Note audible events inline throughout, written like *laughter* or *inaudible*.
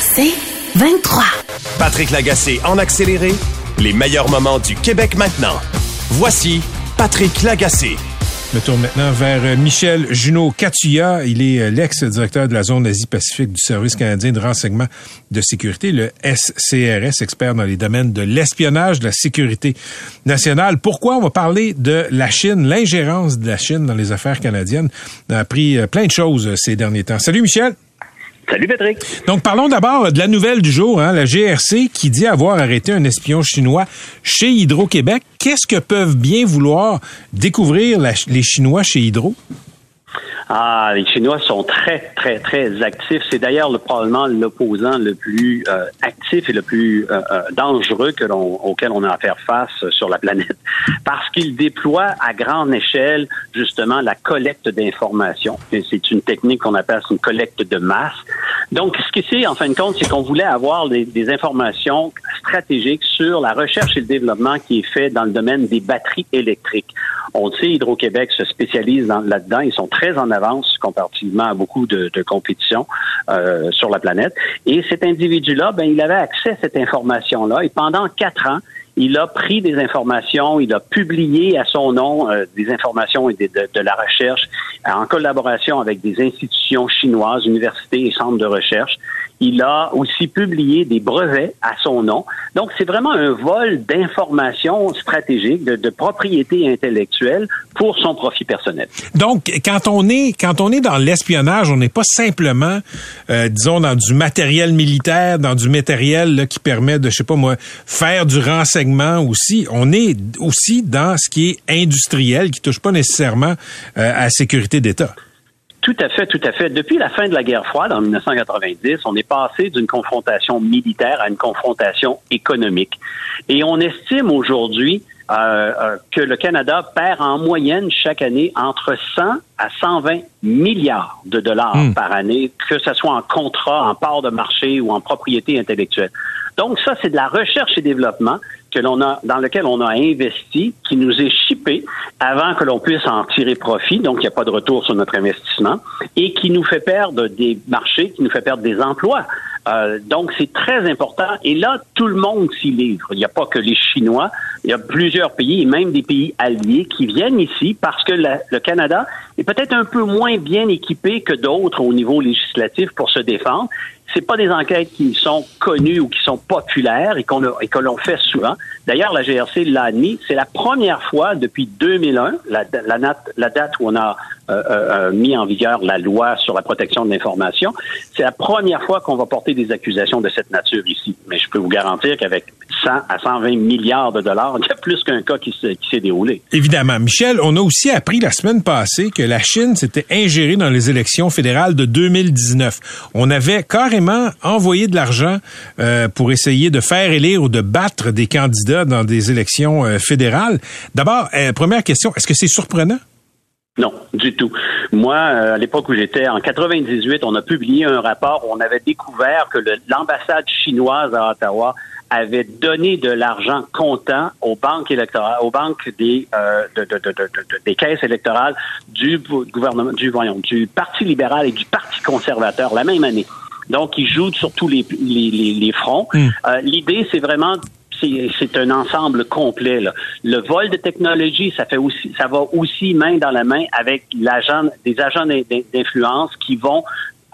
C'est 23. Patrick Lagacé en accéléré, les meilleurs moments du Québec maintenant. Voici Patrick Lagacé. Je me tourne maintenant vers euh, Michel Junot Catuya. Il est euh, l'ex-directeur de la zone Asie-Pacifique du Service canadien de renseignement de sécurité, le SCRS, expert dans les domaines de l'espionnage, de la sécurité nationale. Pourquoi? On va parler de la Chine, l'ingérence de la Chine dans les affaires canadiennes? On a appris euh, plein de choses ces derniers temps. Salut Michel. Salut Patrick. Donc parlons d'abord de la nouvelle du jour, hein, la GRC qui dit avoir arrêté un espion chinois chez Hydro-Québec. Qu'est-ce que peuvent bien vouloir découvrir les Chinois chez Hydro? Ah, les Chinois sont très, très, très actifs. C'est d'ailleurs le, probablement l'opposant le plus euh, actif et le plus euh, euh, dangereux que l'on, auquel on a à faire face sur la planète, *laughs* parce qu'ils déploient à grande échelle justement la collecte d'informations. c'est une technique qu'on appelle une collecte de masse. Donc, ce qui c'est, en fin de compte, c'est qu'on voulait avoir des, des informations stratégiques sur la recherche et le développement qui est fait dans le domaine des batteries électriques. On sait, Hydro-Québec se spécialise là-dedans. Ils sont très en avance comparativement à beaucoup de, compétitions euh, sur la planète. Et cet individu-là, ben, il avait accès à cette information-là. Et pendant quatre ans, il a pris des informations, il a publié à son nom euh, des informations et de, la recherche en collaboration avec des institutions chinoises, universités et centres de recherche. Il a aussi publié des brevets à son nom. Donc, c'est vraiment un vol d'informations stratégiques, de, propriété intellectuelle pour son profit personnel. Donc, quand on est quand on est dans l'espionnage, on n'est pas simplement, euh, disons, dans du matériel militaire, dans du matériel là, qui permet de, je sais pas moi, faire du renseignement aussi. On est aussi dans ce qui est industriel, qui touche pas nécessairement euh, à la sécurité d'État. Tout à fait, tout à fait. Depuis la fin de la guerre froide en 1990, on est passé d'une confrontation militaire à une confrontation économique. Et on estime aujourd'hui euh, euh, que le Canada perd en moyenne chaque année entre 100 à 120 milliards de dollars hmm. par année, que ce soit en contrat, en part de marché ou en propriété intellectuelle. Donc ça, c'est de la recherche et développement que l'on a, dans lequel on a investi, qui nous est chippé avant que l'on puisse en tirer profit, donc il n'y a pas de retour sur notre investissement, et qui nous fait perdre des marchés, qui nous fait perdre des emplois. Euh, donc c'est très important. Et là, tout le monde s'y livre. Il n'y a pas que les Chinois, il y a plusieurs pays, et même des pays alliés, qui viennent ici parce que le Canada est peut-être un peu moins bien équipé que d'autres au niveau législatif pour se défendre c'est pas des enquêtes qui sont connues ou qui sont populaires et et que l'on fait souvent. D'ailleurs, la GRC l'a admis. C'est la première fois depuis 2001, la, la, la date où on a euh, euh, euh, mis en vigueur la loi sur la protection de l'information. C'est la première fois qu'on va porter des accusations de cette nature ici. Mais je peux vous garantir qu'avec 100 à 120 milliards de dollars, *laughs* il y a plus qu'un cas qui s'est déroulé. Évidemment. Michel, on a aussi appris la semaine passée que la Chine s'était ingérée dans les élections fédérales de 2019. On avait carrément envoyé de l'argent euh, pour essayer de faire élire ou de battre des candidats dans des élections euh, fédérales. D'abord, euh, première question, est-ce que c'est surprenant? Non, du tout. Moi, à l'époque où j'étais en 98, on a publié un rapport où on avait découvert que l'ambassade chinoise à Ottawa avait donné de l'argent comptant aux banques électorales, aux banques des euh, de, de, de, des caisses électorales du gouvernement, du voyons, du Parti libéral et du Parti conservateur la même année. Donc, ils jouent sur tous les, les, les, fronts. Hmm. Euh, L'idée, c'est vraiment c'est un ensemble complet. Là. Le vol de technologie, ça fait aussi, ça va aussi main dans la main avec l'agent, des agents d'influence qui vont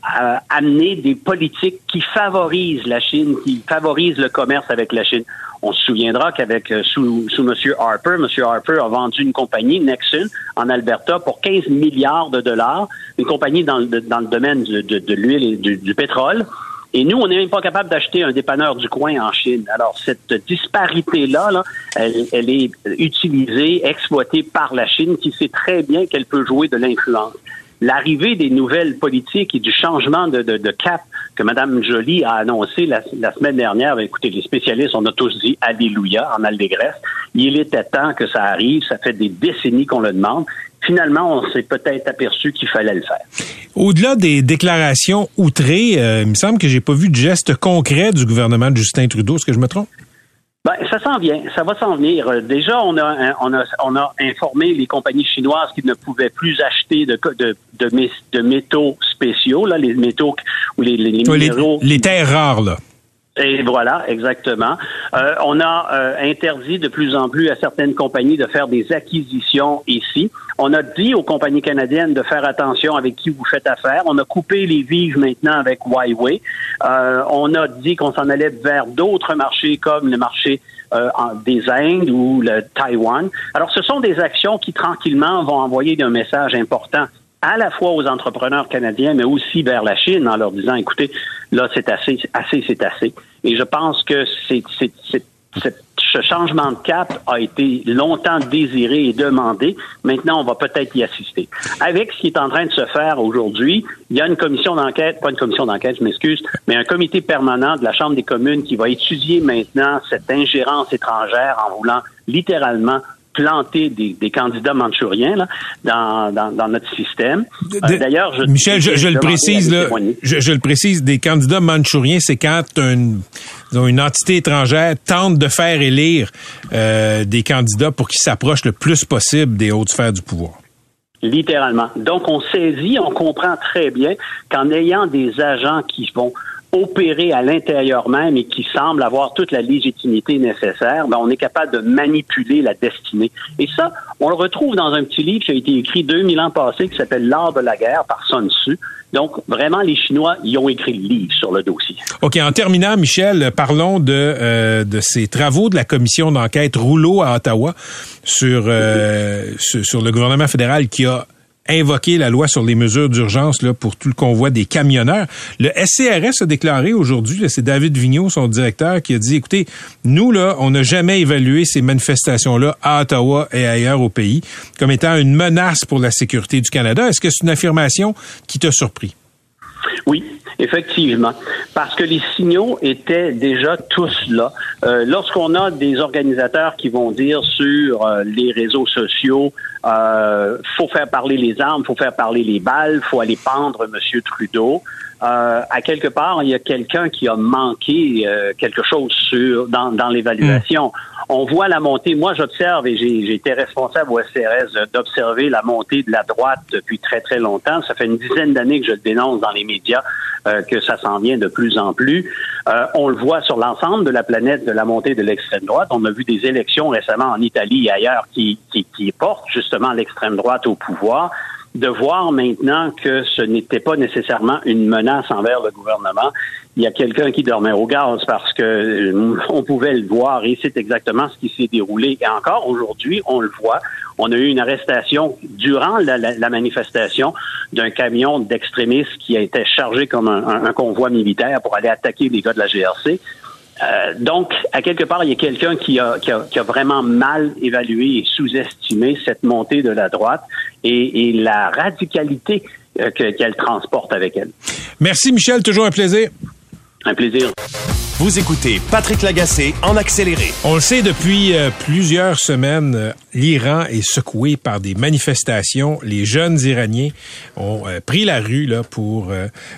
amener des politiques qui favorisent la Chine, qui favorisent le commerce avec la Chine. On se souviendra qu'avec euh, sous, sous M. Harper, M. Harper a vendu une compagnie, Nexon, en Alberta, pour 15 milliards de dollars, une compagnie dans dans le domaine de, de, l'huile et du, du, pétrole. Et nous, on n'est même pas capable d'acheter un dépanneur du coin en Chine. Alors, cette disparité-là, là, elle, elle, est utilisée, exploitée par la Chine, qui sait très bien qu'elle peut jouer de l'influence l'arrivée des nouvelles politiques et du changement de, cap que Mme Joly a annoncé la, semaine dernière. Ben, écoutez, les spécialistes, on a tous dit Alléluia en allégresse. Il était temps que ça arrive. Ça fait des décennies qu'on le demande. Finalement, on s'est peut-être aperçu qu'il fallait le faire. Au-delà des déclarations outrées, euh, il me semble que j'ai pas vu de geste concret du gouvernement de Justin Trudeau. Est-ce que je me trompe? Ben, ça s'en vient, ça va s'en venir. Euh, déjà, on a, on a, on a informé les compagnies chinoises qui ne pouvaient plus acheter de, de, de, de métaux spéciaux, là, les métaux ou les, les, minéraux. les terres rares, là. Et voilà, exactement. Euh, on a euh, interdit de plus en plus à certaines compagnies de faire des acquisitions ici. On a dit aux compagnies canadiennes de faire attention avec qui vous faites affaire. On a coupé les vives maintenant avec Huawei. Euh, on a dit qu'on s'en allait vers d'autres marchés comme le marché des Indes ou le Taïwan. Alors, ce sont des actions qui tranquillement vont envoyer un message important à la fois aux entrepreneurs canadiens, mais aussi vers la Chine en leur disant, écoutez, là, c'est assez, assez, c'est assez. Et je pense que c'est, ce changement de cap a été longtemps désiré et demandé. Maintenant, on va peut-être y assister. Avec ce qui est en train de se faire aujourd'hui, il y a une commission d'enquête, pas une commission d'enquête, je m'excuse, mais un comité permanent de la Chambre des communes qui va étudier maintenant cette ingérence étrangère en voulant littéralement planter des, candidats manchouriens là, dans, dans, notre système. Euh, d'ailleurs, je, Michel, je, le précise, là, je, le précise, des candidats manchouriens, c'est quand une, une entité étrangère tente de faire élire euh, des candidats pour qu'ils s'approchent le plus possible des hautes sphères du pouvoir. Littéralement. Donc, on saisit, on comprend très bien qu'en ayant des agents qui vont opérer à l'intérieur même et qui semble avoir toute la légitimité nécessaire, ben on est capable de manipuler la destinée. Et ça, on le retrouve dans un petit livre qui a été écrit 2000 ans passés qui s'appelle L'art de la guerre par Sun Tzu. Donc, vraiment, les Chinois, ils ont écrit le livre sur le dossier. OK. En terminant, Michel, parlons de, euh, de ces travaux de la commission d'enquête Rouleau à Ottawa sur, euh, sur le gouvernement fédéral qui a invoquer la loi sur les mesures d'urgence là pour tout le convoi des camionneurs. Le SCRS a déclaré aujourd'hui, c'est David Vigneault, son directeur, qui a dit, écoutez, nous, là, on n'a jamais évalué ces manifestations-là à Ottawa et ailleurs au pays comme étant une menace pour la sécurité du Canada. Est-ce que c'est une affirmation qui t'a surpris? Oui, effectivement, parce que les signaux étaient déjà tous là. Euh, lorsqu'on a des organisateurs qui vont dire sur euh, les réseaux sociaux, euh, faut faire parler les armes, faut faire parler les balles, faut aller pendre M. Trudeau. Euh, à quelque part, il y a quelqu'un qui a manqué euh, quelque chose sur dans, dans l'évaluation. Hmm. On voit la montée. Moi, j'observe et j'ai été responsable au SRS d'observer la montée de la droite depuis très très longtemps. Ça fait une dizaine d'années que je le dénonce dans les médias euh, que ça s'en vient de plus en plus. Euh, on le voit sur l'ensemble de la planète de la montée de l'extrême droite. On a vu des élections récemment en Italie et ailleurs qui, portent justement l'extrême droite au pouvoir de voir maintenant que ce n'était pas nécessairement une menace envers le gouvernement. Il y a quelqu'un qui dormait au gaz parce que euh, on pouvait le voir et c'est exactement ce qui s'est déroulé. Et encore aujourd'hui, on le voit. On a eu une arrestation durant la, manifestation d'un camion d'extrémistes qui a été chargé comme un, convoi militaire pour aller attaquer les gars de la GRC. Euh, donc, à quelque part, il y a quelqu'un qui a, qui, a, qui a, vraiment mal évalué et sous-estimé cette montée de la droite et, et la radicalité euh, qu'elle transporte avec elle. Merci, Michel. Toujours un plaisir. Un plaisir. Vous écoutez Patrick Lagacé en accéléré. On le sait depuis euh, plusieurs semaines, euh, l'Iran est secoué par des manifestations. Les jeunes Iraniens ont euh, pris la rue là pour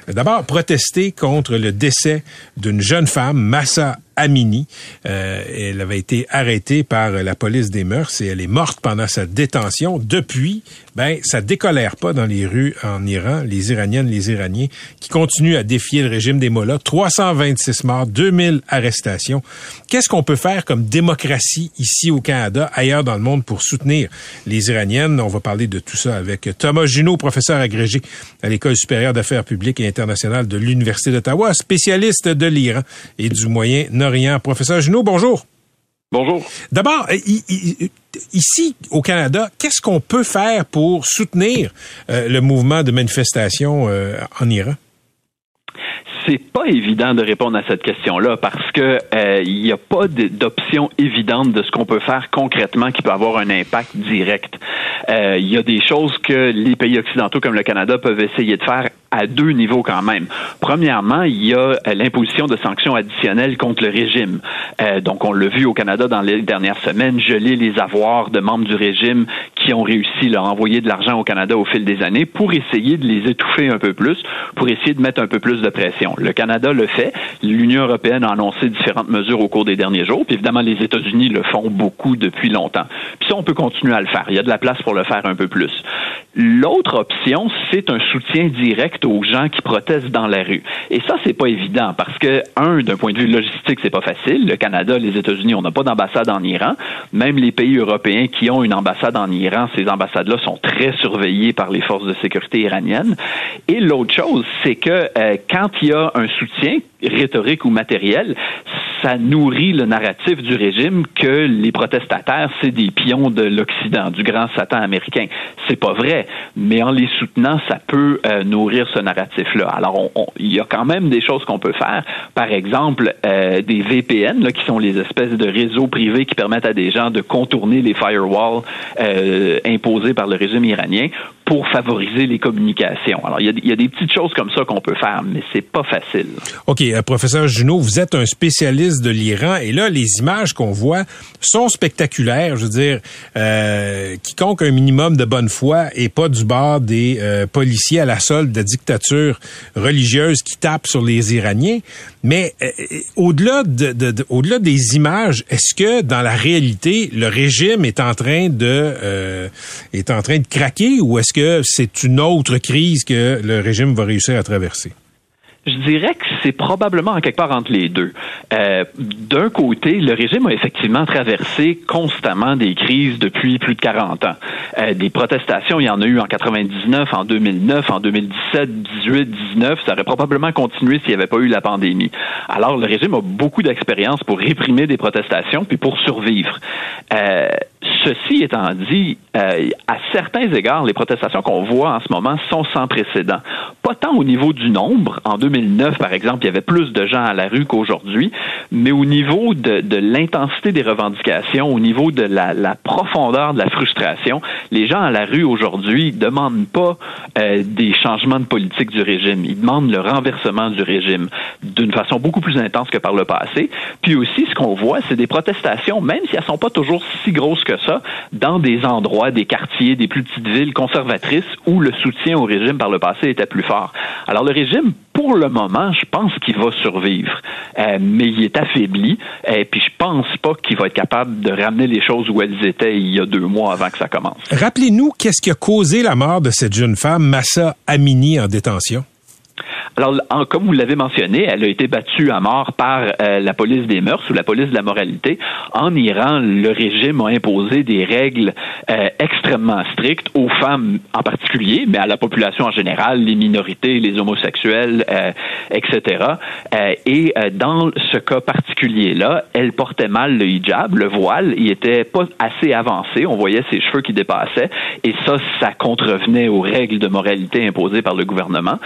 d'abord protester contre le décès d'une jeune femme, Massa Amini. Euh, elle avait été arrêtée par la police des mœurs et elle est morte pendant sa détention. Depuis, ben, ça décolère pas dans les rues en Iran. Les Iraniennes, les Iraniens qui continuent à défier le régime des Mollahs. 326 morts, 2000 arrestations. Qu'est-ce qu'on peut faire comme démocratie ici au Canada, ailleurs dans le monde pour soutenir les Iraniennes? On va parler de tout ça avec Thomas Junot, professeur agrégé à l'École supérieure d'affaires publiques et internationales de l'Université d'Ottawa, spécialiste de l'Iran et du Moyen-Orient Professeur Junot, bonjour. Bonjour. D'abord, ici au Canada, qu'est-ce qu'on peut faire pour soutenir euh, le mouvement de manifestation euh, en Iran? C'est pas évident de répondre à cette question-là parce que euh, il n'y a pas d'option évidente de ce qu'on peut faire concrètement qui peut avoir un impact direct. Euh, il y a des choses que les pays occidentaux comme le Canada peuvent essayer de faire à deux niveaux quand même. Premièrement, il y a euh, l'imposition de sanctions additionnelles contre le régime. Euh, donc, on l'a vu au Canada dans les dernières semaines, geler les avoirs de membres du régime ont réussi à envoyer de l'argent au Canada au fil des années pour essayer de les étouffer un peu plus, pour essayer de mettre un peu plus de pression. Le Canada le fait. L'Union européenne a annoncé différentes mesures au cours des derniers jours. Puis évidemment, les États-Unis le font beaucoup depuis longtemps. Puis ça, on peut continuer à le faire. Il y a de la place pour le faire un peu plus. L'autre option, c'est un soutien direct aux gens qui protestent dans la rue. Et ça, c'est pas évident parce que, un, d'un point de vue logistique, c'est pas facile. Le Canada, les États-Unis, on n'a pas d'ambassade en Iran. Même les pays européens qui ont une ambassade en Iran, ces ambassades-là sont très surveillées par les forces de sécurité iraniennes. Et l'autre chose, c'est que euh, quand il y a un soutien rhétorique ou matériel, ça nourrit le narratif du régime que les protestataires, c'est des pions de l'Occident, du grand Satan américain. C'est pas vrai, mais en les soutenant, ça peut euh, nourrir ce narratif-là. Alors, il y a quand même des choses qu'on peut faire. Par exemple, euh, des VPN, là, qui sont les espèces de réseaux privés qui permettent à des gens de contourner les firewalls euh, imposés par le régime iranien pour favoriser les communications. Alors, il y, a, y a des petites choses comme ça qu'on peut faire, mais c'est pas facile. OK, euh, professeur Junot, vous êtes un spécialiste de l'Iran et là, les images qu'on voit sont spectaculaires. Je veux dire, euh, quiconque a un minimum de bonne foi et pas du bord des euh, policiers à la solde de dictature religieuse qui tapent sur les Iraniens. Mais euh, au-delà de, de, de, au-delà des images, est-ce que dans la réalité, le régime est en train de est en train de craquer ou est-ce que c'est une autre crise que le régime va réussir à traverser? Je dirais que c'est probablement en quelque part entre les deux. Euh, D'un côté, le régime a effectivement traversé constamment des crises depuis plus de 40 ans. Euh, des protestations, il y en a eu en 99, en 2009, en 2017, 18, 19. Ça aurait probablement continué s'il n'y avait pas eu la pandémie. Alors, le régime a beaucoup d'expérience pour réprimer des protestations puis pour survivre. Euh, ceci étant dit, euh, à certains égards, les protestations qu'on voit en ce moment sont sans précédent. Pas tant au niveau du nombre. En 2009, par exemple, il y avait plus de gens à la rue qu'aujourd'hui, mais au niveau de, de l'intensité des revendications, au niveau de la, profondeur de la frustration, les gens à la rue aujourd'hui demandent pas euh, des changements de politique du régime. Ils demandent le renversement du régime d'une façon beaucoup plus intense que par le passé. Puis aussi, ce qu'on voit, c'est des protestations, même si elles sont pas toujours si grosses que ça, dans des endroits, des quartiers, des plus petites villes conservatrices où le soutien au régime par le passé était plus fort. Alors le régime, pour le moment, je pense qu'il va survivre, euh, mais il est affaibli. Et puis je pense pas qu'il va être capable de ramener les choses où elles étaient il y a deux mois avant que ça commence. Rappelez-nous qu'est-ce qui a causé la mort de cette jeune femme, Massa Amini, en détention. Alors, comme vous l'avez mentionné, elle a été battue à mort par euh, la police des mœurs ou la police de la moralité. En Iran, le régime a imposé des règles euh, extrêmement strictes aux femmes en particulier, mais à la population en général, les minorités, les homosexuels, euh, etc. et dans ce cas particulier-là, elle portait mal le hijab, le voile, il était pas assez avancé, on voyait ses cheveux qui dépassaient, et ça, ça contrevenait aux règles de moralité imposées par le gouvernement.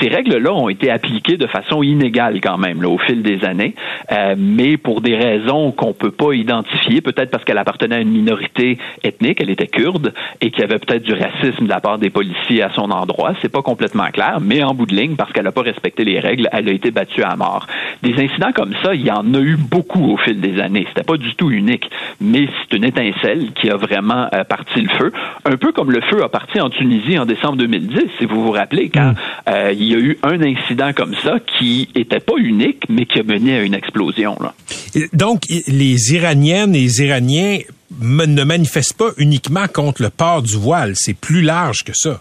Ces règles-là ont été appliquées de façon inégale quand même là, au fil des années, euh, mais pour des raisons qu'on peut pas identifier, peut-être parce qu'elle appartenait à une minorité ethnique, elle était kurde, et qu'il y avait peut-être du racisme de la part des policiers à son endroit. C'est pas complètement clair, mais en bout de ligne, parce qu'elle n'a pas respecté les règles, elle a été battue à mort. Des incidents comme ça, il y en a eu beaucoup au fil des années. C'était pas du tout unique, mais c'est une étincelle qui a vraiment euh, parti le feu, un peu comme le feu a parti en Tunisie en décembre 2010, si vous vous rappelez, quand mm. euh, il y a eu un incident comme ça qui était pas unique, mais qui a mené à une explosion. Donc, les Iraniennes et les Iraniens ne manifestent pas uniquement contre le port du voile, c'est plus large que ça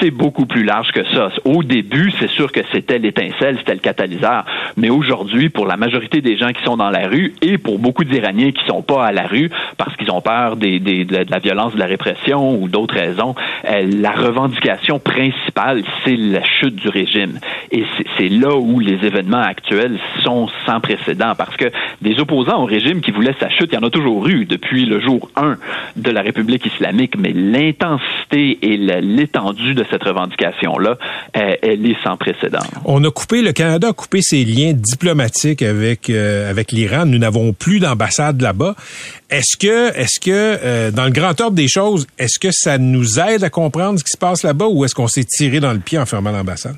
c'est beaucoup plus large que ça. Au début, c'est sûr que c'était l'étincelle, c'était le catalyseur. Mais aujourd'hui, pour la majorité des gens qui sont dans la rue et pour beaucoup d'Iraniens qui sont pas à la rue parce qu'ils ont peur des, des, de la violence, de la répression ou d'autres raisons, euh, la revendication principale, c'est la chute du régime. Et c'est là où les événements actuels sont sans précédent parce que des opposants au régime qui voulaient sa chute, il y en a toujours eu depuis le jour 1 de la République islamique, mais l'intensité et l'étendue cette revendication-là, euh, elle est sans précédent. On a coupé, le Canada a coupé ses liens diplomatiques avec euh, l'Iran. Nous n'avons plus d'ambassade là-bas. Est-ce que, est-ce que, euh, dans le grand ordre des choses, est-ce que ça nous aide à comprendre ce qui se passe là-bas ou est-ce qu'on s'est tiré dans le pied en fermant l'ambassade?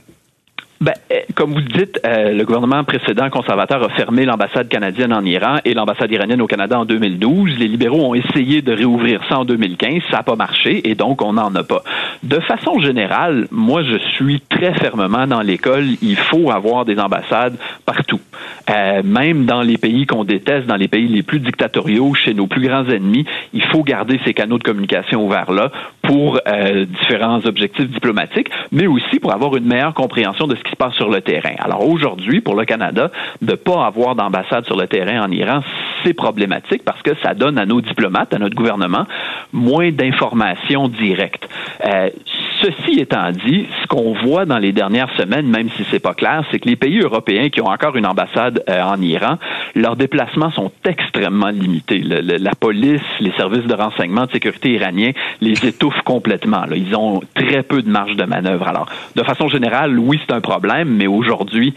Ben, euh, comme vous le dites, euh, le gouvernement précédent conservateur a fermé l'ambassade canadienne en Iran et l'ambassade iranienne au Canada en 2012. Les libéraux ont essayé de réouvrir ça en 2015, ça n'a pas marché et donc on n'en a pas. De façon générale, moi je suis très fermement dans l'école, il faut avoir des ambassades partout. Euh, même dans les pays qu'on déteste, dans les pays les plus dictatoriaux, chez nos plus grands ennemis, il faut garder ces canaux de communication ouverts là pour euh, différents objectifs diplomatiques, mais aussi pour avoir une meilleure compréhension de ce qui sur le terrain. Alors aujourd'hui, pour le Canada, de pas avoir d'ambassade sur le terrain en Iran, c'est problématique parce que ça donne à nos diplomates, à notre gouvernement, moins d'informations directes. Euh, ceci étant dit, ce qu'on voit dans les dernières semaines, même si c'est pas clair, c'est que les pays européens qui ont encore une ambassade euh, en Iran, leurs déplacements sont extrêmement limités. Le, le, la police, les services de renseignement de sécurité iraniens les *laughs* étouffent complètement. Là. Ils ont très peu de marge de manœuvre. Alors, de façon générale, oui, c'est un problème, mais aujourd'hui,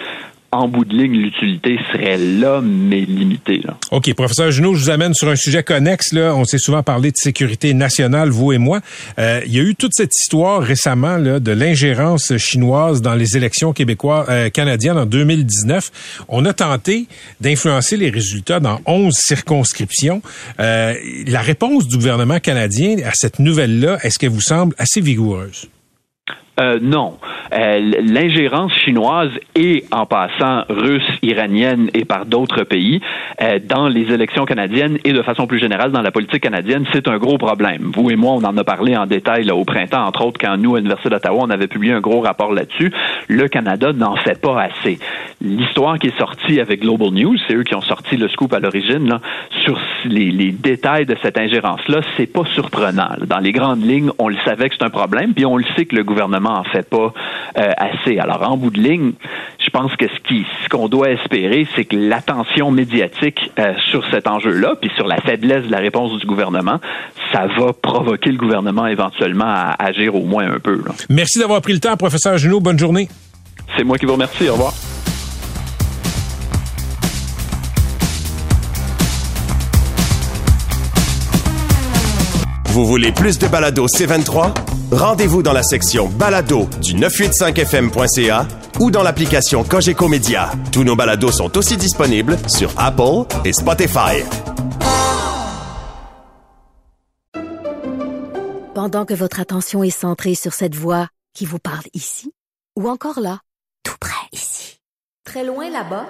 en bout de ligne, l'utilité serait là, mais limitée. Là. OK. Professeur Junot, je vous amène sur un sujet connexe. Là. On s'est souvent parlé de sécurité nationale, vous et moi. Euh, il y a eu toute cette histoire récemment là, de l'ingérence chinoise dans les élections québécoises, euh, canadiennes en 2019. On a tenté d'influencer les résultats dans 11 circonscriptions. Euh, la réponse du gouvernement canadien à cette nouvelle-là, est-ce qu'elle vous semble assez vigoureuse? Euh, non. Euh, L'ingérence chinoise et, en passant, russe, iranienne et par d'autres pays euh, dans les élections canadiennes et de façon plus générale dans la politique canadienne, c'est un gros problème. Vous et moi, on en a parlé en détail là, au printemps, entre autres, quand nous, à l'Université d'Ottawa, on avait publié un gros rapport là-dessus. Le Canada n'en fait pas assez. L'histoire qui est sortie avec Global News, c'est eux qui ont sorti le scoop à l'origine, sur les, les, détails de cette ingérence-là, c'est pas surprenant. Dans les grandes lignes, on le savait que c'est un problème, puis on le sait que le gouvernement en fait pas euh, assez. Alors, en bout de ligne, je pense que ce qui, ce qu'on doit espérer, c'est que l'attention médiatique euh, sur cet enjeu-là, puis sur la faiblesse de la réponse du gouvernement, ça va provoquer le gouvernement éventuellement à agir au moins un peu. Là. Merci d'avoir pris le temps, professeur Junot. Bonne journée. C'est moi qui vous remercie. Au revoir. Vous voulez plus de balado C23? Rendez-vous dans la section balado du 985fm.ca ou dans l'application Cogeco Média. Tous nos balados sont aussi disponibles sur Apple et Spotify. Pendant que votre attention est centrée sur cette voix qui vous parle ici, ou encore là, tout près ici, très loin là-bas,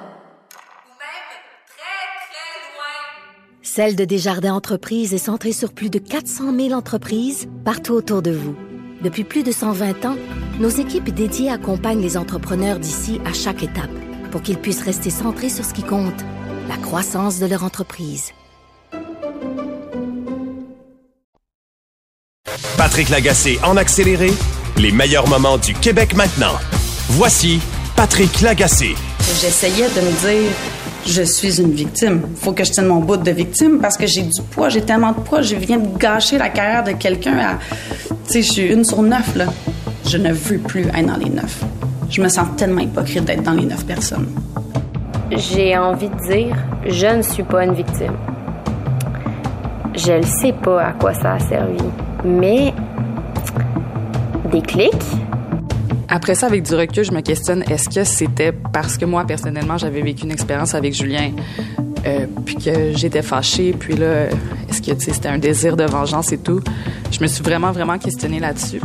Celle de Desjardins Entreprises est centrée sur plus de 400 000 entreprises partout autour de vous. Depuis plus de 120 ans, nos équipes dédiées accompagnent les entrepreneurs d'ici à chaque étape pour qu'ils puissent rester centrés sur ce qui compte, la croissance de leur entreprise. Patrick Lagacé en accéléré, les meilleurs moments du Québec maintenant. Voici Patrick Lagacé. J'essayais de me dire je suis une victime. Faut que je tienne mon bout de victime parce que j'ai du poids, j'ai tellement de poids, je viens de gâcher la carrière de quelqu'un à. Tu sais, je suis une sur neuf, là. Je ne veux plus être dans les neuf. Je me sens tellement hypocrite d'être dans les neuf personnes. J'ai envie de dire, je ne suis pas une victime. Je ne sais pas à quoi ça a servi, mais des clics, après ça, avec du recul, je me questionne, est-ce que c'était parce que moi, personnellement, j'avais vécu une expérience avec Julien, euh, puis que j'étais fâchée, puis là, est-ce que c'était un désir de vengeance et tout? Je me suis vraiment, vraiment questionnée là-dessus.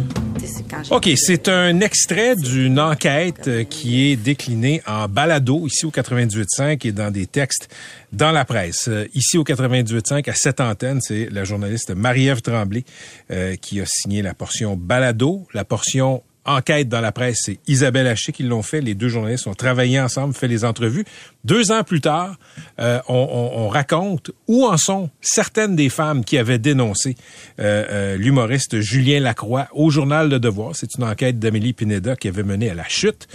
OK, c'est un extrait d'une enquête qui est déclinée en balado ici au 98.5 et dans des textes dans la presse. Ici au 98.5, à cette antenne, c'est la journaliste Marie-Ève Tremblay euh, qui a signé la portion balado, la portion enquête dans la presse, c'est Isabelle Haché qui l'ont fait. Les deux journalistes ont travaillé ensemble, fait les entrevues. Deux ans plus tard, euh, on, on, on, raconte où en sont certaines des femmes qui avaient dénoncé euh, euh, l'humoriste Julien Lacroix au journal Le Devoir. C'est une enquête d'Amélie Pineda qui avait mené à la chute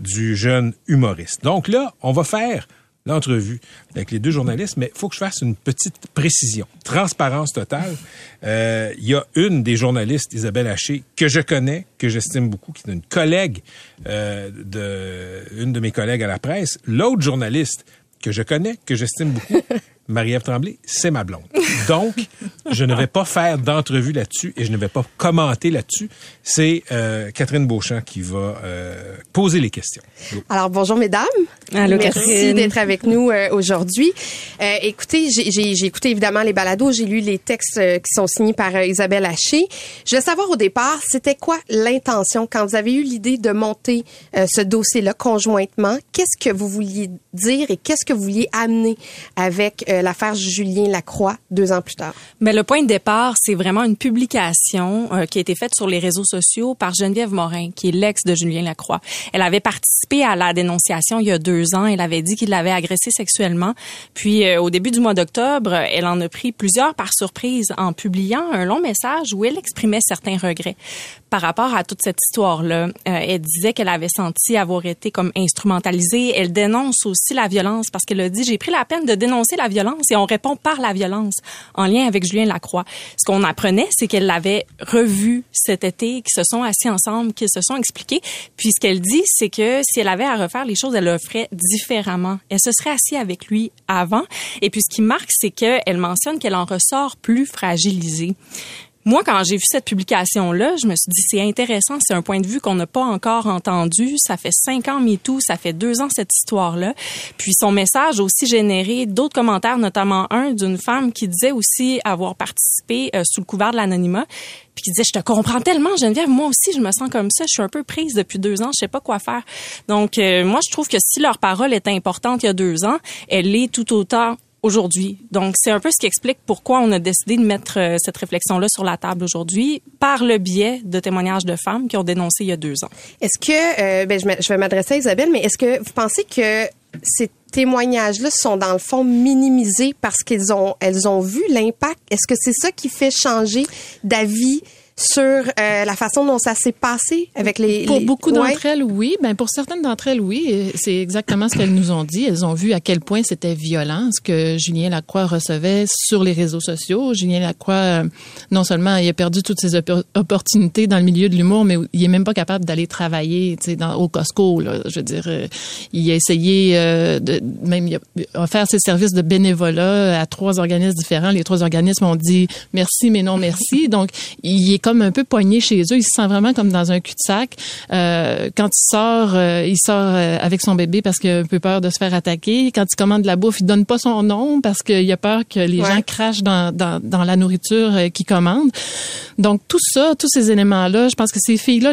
du jeune humoriste. Donc là, on va faire l'entrevue avec les deux journalistes, mais il faut que je fasse une petite précision. Transparence totale. Euh, Il y a une des journalistes, Isabelle Haché, que je connais, que j'estime beaucoup, qui est une collègue euh, de une de mes collègues à la presse. L'autre journaliste que je connais, que j'estime beaucoup, *laughs* Marie-Ève Tremblay, c'est ma blonde. Donc, je ne vais pas faire d'entrevue là-dessus et je ne vais pas commenter là-dessus. C'est euh, Catherine Beauchamp qui va euh, poser les questions. Alors bonjour mesdames. Allô, Merci Catherine. d'être avec nous euh, aujourd'hui. Euh, écoutez, j'ai- j'ai j'ai écouté évidemment les balados, j'ai lu les textes euh, qui sont signés par euh, Isabelle Haché. Je veux savoir au départ, c'était quoi l'intention quand vous avez eu l'idée de monter euh, ce dossier-là conjointement? Qu'est-ce que vous vouliez dire et qu'est-ce que vous vouliez amener avec euh, l'affaire Julien Lacroix deux ans Mais le point de départ, c'est vraiment une publication euh, qui a été faite sur les réseaux sociaux par Geneviève Morin, qui est l'ex de Julien Lacroix. Elle avait participé à la dénonciation il y a deux ans. Elle avait dit qu'il l'avait agressée sexuellement. Puis, euh, au début du mois d'octobre, elle en a pris plusieurs par surprise en publiant un long message où elle exprimait certains regrets par rapport à toute cette histoire-là. Euh, elle disait qu'elle avait senti avoir été comme instrumentalisée. Elle dénonce aussi la violence parce qu'elle a dit j'ai pris la peine de dénoncer la violence et on répond par la violence en lien avec Julien Lacroix. Ce qu'on apprenait, c'est qu'elle l'avait revu cet été, qu'ils se sont assis ensemble, qu'ils se sont expliqués. Puis ce qu'elle dit, c'est que si elle avait à refaire les choses, elle le ferait différemment. Elle se serait assise avec lui avant. Et puis ce qui marque, c'est qu'elle mentionne qu'elle en ressort plus fragilisée. Moi, quand j'ai vu cette publication-là, je me suis dit, c'est intéressant, c'est un point de vue qu'on n'a pas encore entendu. Ça fait cinq ans MeToo, ça fait deux ans cette histoire-là. Puis son message a aussi généré d'autres commentaires, notamment un d'une femme qui disait aussi avoir participé euh, sous le couvert de l'anonymat, puis qui disait, je te comprends tellement, Geneviève, moi aussi, je me sens comme ça, je suis un peu prise depuis deux ans, je sais pas quoi faire. Donc, euh, moi, je trouve que si leur parole était importante il y a deux ans, elle l'est tout autant aujourd'hui. Donc, c'est un peu ce qui explique pourquoi on a décidé de mettre euh, cette réflexion-là sur la table aujourd'hui par le biais de témoignages de femmes qui ont dénoncé il y a deux ans. Est-ce que, euh, ben, je, vais m'adresser à Isabelle, mais est-ce que vous pensez que ces témoignages-là sont dans le fond minimisés parce qu'elles ont, elles ont vu l'impact? Est-ce que c'est ça qui fait changer d'avis sur euh, la façon dont ça s'est passé avec les... Pour les- beaucoup Ouais. d'entre elles, oui. Ben pour certaines d'entre elles, oui. C'est exactement ce qu'elles nous ont dit. Elles ont vu à quel point c'était violent ce que Julien Lacroix recevait sur les réseaux sociaux. Julien Lacroix, euh, non seulement il a perdu toutes ses oppo- opportunités dans le milieu de l'humour, mais il est même pas capable d'aller travailler, tu sais, dans au Costco. Là, je veux dire, euh, il a essayé euh, de même il a offert ses services de bénévolat à trois organismes différents. Les trois organismes ont dit merci mais non merci. Donc il est comme un peu poigné chez eux. Il se sent vraiment comme dans un cul-de-sac. Euh, quand il sort, euh, il sort euh, avec son bébé parce qu'il a un peu peur de se faire attaquer. Quand il commande de la bouffe, il donne pas son nom parce qu'il a peur que les Ouais. gens crachent dans, dans, dans la nourriture euh, qu'il commande. Donc tout ça, tous ces éléments-là, je pense que ces filles-là,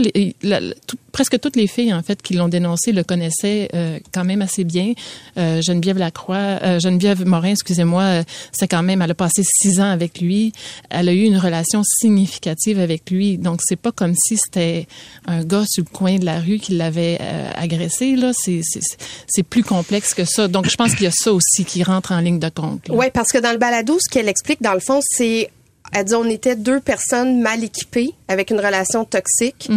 presque toutes les filles en fait qui l'ont dénoncé le connaissaient euh, quand même assez bien. Euh, Geneviève Lacroix, euh, Geneviève Morin, excusez-moi, c'est quand même, elle a passé six ans avec lui. Elle a eu une relation significative avec lui. Donc c'est pas comme si c'était un gars sur le coin de la rue qui l'avait agressé. Là, c'est plus complexe que ça. Donc je pense qu'il y a ça aussi qui rentre en ligne de compte. Oui, parce que dans le balado, ce qu'elle explique, dans le fond, c'est, elle dit, on était deux personnes mal équipées avec une relation toxique.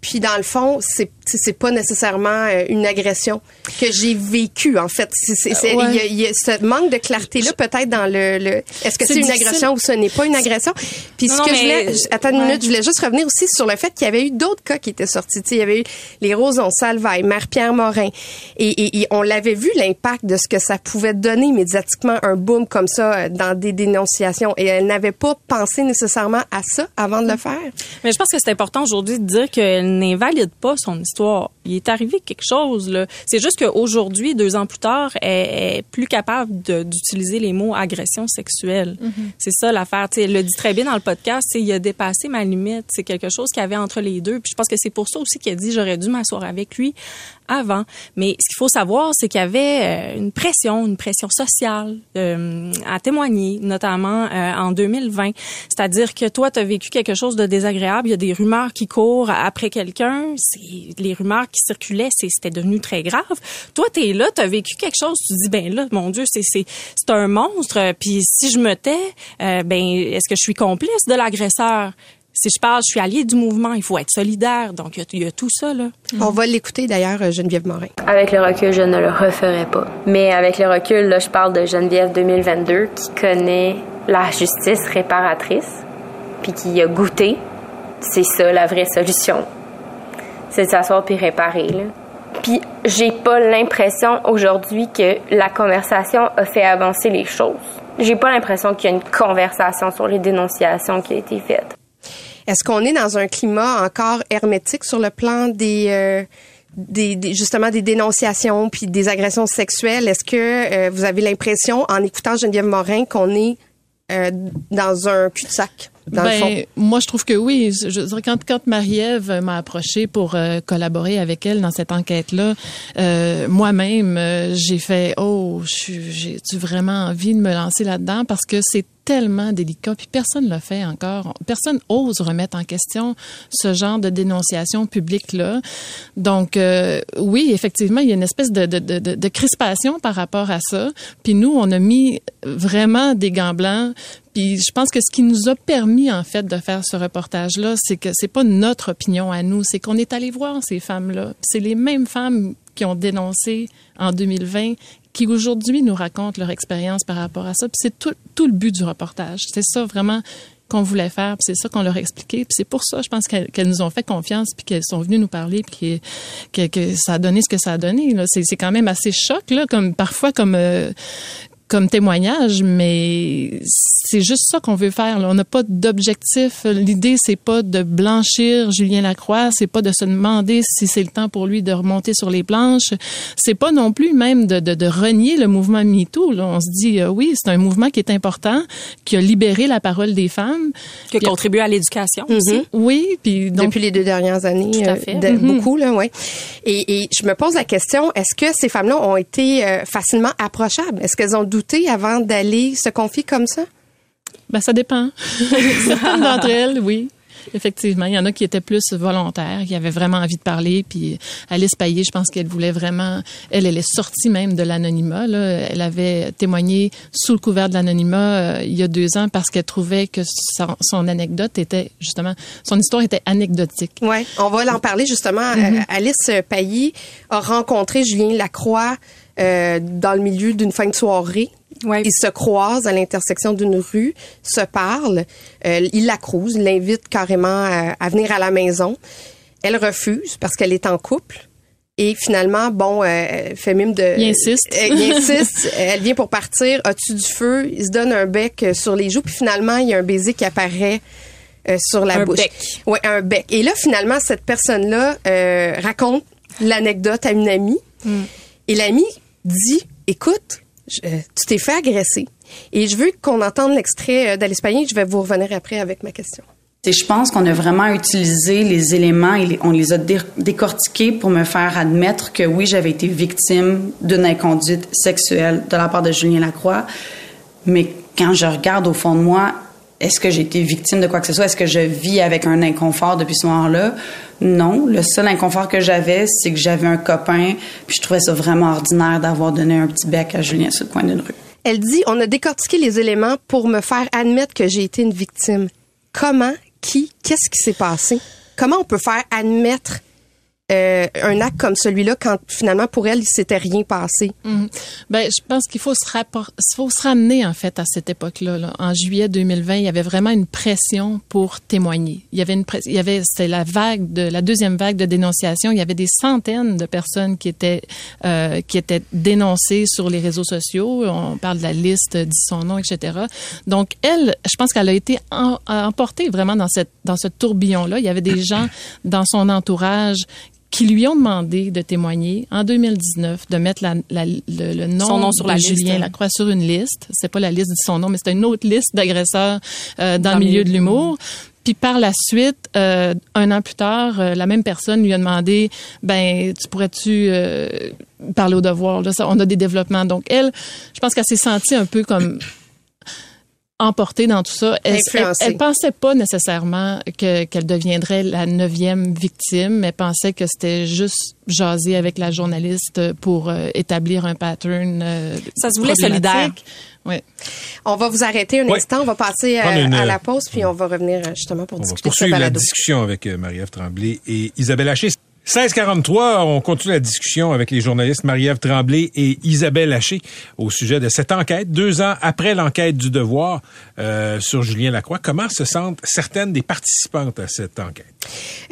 Puis dans le fond, c'est c'est- pas nécessairement euh, une agression que j'ai vécue en fait. C'est- c'est- Ouais. y, a- il y a ce manque de clarté là peut-être dans le, le est-ce que C'est c'est une difficile. agression ou ce n'est pas une agression? Puis Non, ce non, que je voulais attends une Ouais. minute, je voulais juste revenir aussi sur le fait qu'il y avait eu d'autres cas qui étaient sortis. Il y avait eu les Rosons Salvaille, Mère Pierre Morin et, et- et on l'avait vu l'impact de ce que ça pouvait donner médiatiquement un boom comme ça euh, dans des dénonciations et elle n'avait pas pensé nécessairement à ça avant de le faire. Mais je pense que c'est important aujourd'hui de dire qu'elle n'invalide pas son histoire. Il est arrivé quelque chose là. C'est juste qu'aujourd'hui, deux ans plus tard, elle est plus capable de- d'utiliser les mots agression sexuelle. C'est ça l'affaire. Elle le dit très bien dans le podcast. Il a dépassé ma limite. C'est quelque chose qu'il y avait entre les deux. Puis je pense que c'est pour ça aussi qu'il a dit j'aurais dû m'asseoir avec lui avant. Mais ce qu'il faut savoir, c'est qu'il y avait euh, une pression, une pression sociale euh, à témoigner, notamment euh, en 2020. C'est-à-dire que toi, tu as vécu quelque chose de désagréable, il y a des rumeurs qui courent après quelqu'un, c'est les rumeurs qui circulaient, c'est- c'était devenu très grave. Toi, tu es là, tu as vécu quelque chose, tu te dis ben là, mon dieu, c'est c'est c'est un monstre, puis si je me tais, euh, ben est-ce que je suis complice de l'agresseur? Si je parle, je suis alliée du mouvement, il faut être solidaire. Donc, il y a- il y, a tout ça, là. On va l'écouter d'ailleurs, euh, Geneviève Morin. Avec le recul, je ne le referai pas. Mais avec le recul, là, je parle de Geneviève 2022 qui connaît la justice réparatrice, puis qui a goûté. C'est ça la vraie solution. C'est de s'asseoir puis réparer. Là. Puis j'ai pas l'impression aujourd'hui que la conversation a fait avancer les choses. J'ai pas l'impression qu'il y a une conversation sur les dénonciations qui a été faite. Est-ce qu'on est dans un climat encore hermétique sur le plan des, euh, des, des- justement des dénonciations puis des agressions sexuelles? Est-ce que euh, vous avez l'impression, en écoutant Geneviève Morin, qu'on est euh, dans un cul-de-sac dans le fond Ben, moi, je trouve que oui. Je, quand, quand Marie-Ève m'a approché pour euh, collaborer avec elle dans cette enquête-là, euh, moi-même, euh, j'ai fait, oh, j'ai-tu vraiment envie de me lancer là-dedans? Parce que c'est tellement délicat, puis personne ne le fait encore. Personne ose remettre en question ce genre de dénonciation publique-là. Donc, euh, oui, effectivement, il y a une espèce de, de, de, de- crispation par rapport à ça. Puis nous, on a mis vraiment des gants blancs. Puis je pense que ce qui nous a permis, en fait, de faire ce reportage-là, c'est que c'est pas notre opinion à nous, c'est qu'on est allé voir ces femmes-là. C'est les mêmes femmes qui ont dénoncé en 2020 qui aujourd'hui nous racontent leur expérience par rapport à ça. Puis c'est tout, tout le but du reportage. C'est ça vraiment qu'on voulait faire, puis c'est ça qu'on leur a expliqué, puis c'est pour ça, je pense qu'elles qu'elles nous ont fait confiance, puis qu'elles sont venues nous parler, puis que, que, que ça a donné ce que ça a donné. C'est quand même assez choc, là, comme parfois comme euh, comme témoignage, mais c'est juste ça qu'on veut faire. Là. On n'a pas d'objectif. L'idée, c'est pas de blanchir Julien Lacroix, c'est pas de se demander si c'est le temps pour lui de remonter sur les planches. C'est pas non plus même de, de, de renier le mouvement MeToo. Là. On se dit, euh, oui, c'est un mouvement qui est important, qui a libéré la parole des femmes. Qui a contribué à l'éducation aussi. Oui, puis donc... depuis les deux dernières années, Tout à euh, fait. Mhm. beaucoup là, ouais. Et, et je me pose la question est-ce que ces femmes-là ont été euh, facilement approchables? Est-ce qu'elles ont avant d'aller se confier comme ça? Ben, ça dépend. *laughs* Certaines d'entre elles, oui. Effectivement, il y en a qui étaient plus volontaires, qui avaient vraiment envie de parler. Puis Alice Paillé, je pense qu'elle voulait vraiment. Elle, elle est sortie même de l'anonymat. Elle avait témoigné sous le couvert de l'anonymat euh, il y a deux ans parce qu'elle trouvait que son, son anecdote était justement, son histoire était anecdotique. Ouais, on va en parler justement. Mhm. Euh, Alice Pailly a rencontré Julien Lacroix euh, dans le milieu d'une fin de soirée. Ils se croisent à l'intersection d'une rue, se parlent. Euh, il la crouse, il l'invite carrément à, à venir à la maison. Elle refuse parce qu'elle est en couple. Et finalement, bon, euh, elle fait mime de. Il insiste. Euh, il insiste. *laughs* Elle vient pour partir. As-tu du feu? Il se donne un bec euh, sur les joues. Puis finalement, il y a un baiser qui apparaît euh, sur la Un bouche. bec. Ouais, un bec. Et là, finalement, cette personne-là euh, raconte l'anecdote à une amie. Et l'amie dit, écoute, je- euh, tu t'es fait agresser. Et je veux qu'on entende l'extrait euh, d'Alice. Je vais vous revenir après avec ma question. C'est, je pense qu'on a vraiment utilisé les éléments et on les a dé- décortiqués pour me faire admettre que oui, j'avais été victime d'une inconduite sexuelle de la part de Julien Lacroix. Mais quand je regarde au fond de moi, est-ce que j'ai été victime de quoi que ce soit? Est-ce que je vis avec un inconfort depuis ce moment-là? Non. Le seul inconfort que j'avais, c'est que j'avais un copain, puis je trouvais ça vraiment ordinaire d'avoir donné un petit bec à Julien sur le coin d'une rue. Elle dit, on a décortiqué les éléments pour me faire admettre que j'ai été une victime. Comment? Qui? Qu'est-ce qui s'est passé? Comment on peut faire admettre euh, un acte comme celui-là quand finalement pour elle il s'était rien passé. Mhm. Ben, je pense qu'il faut se rapport, faut se ramener en fait à cette époque-là. là. En juillet 2020, il y avait vraiment une pression pour témoigner. Il y avait une il y avait c'était la vague de la deuxième vague de dénonciation. Il y avait des centaines de personnes qui étaient euh, qui étaient dénoncées sur les réseaux sociaux. On parle de la liste, dit son nom, etc. Donc elle, je pense qu'elle a été emportée vraiment dans cette dans ce tourbillon-là. Il y avait des gens dans son entourage qui lui ont demandé de témoigner en 2019, de mettre la, la- le, le nom, Son nom sur de la liste. Julien Lacroix sur une liste. C'est pas la liste de son nom, mais c'est une autre liste d'agresseurs euh, dans, Dans le milieu de l'humour. Puis par la suite, euh, un an plus tard, euh, la même personne lui a demandé, ben, tu pourrais-tu euh, parler au devoir? Là, ça, On a des développements. Donc elle, je pense qu'elle s'est sentie un peu comme emportée dans tout ça. Elle, elle, elle pensait pas nécessairement que qu'elle deviendrait la neuvième victime, mais pensait que c'était juste jaser avec la journaliste pour euh, établir un pattern. euh, Ça se voulait solidaire. Oui. On va vous arrêter un Oui. instant. On va passer euh, une- à la pause, puis on va revenir euh, justement pour On va discuter de ce poursuivre la discussion avec euh, Marie-Ève Tremblay et Isabelle Haché. 1643, on continue la discussion avec les journalistes Marie-Ève Tremblay et Isabelle Haché au sujet de cette enquête. Deux ans après l'enquête du devoir euh, sur Julien Lacroix, comment se sentent certaines des participantes à cette enquête?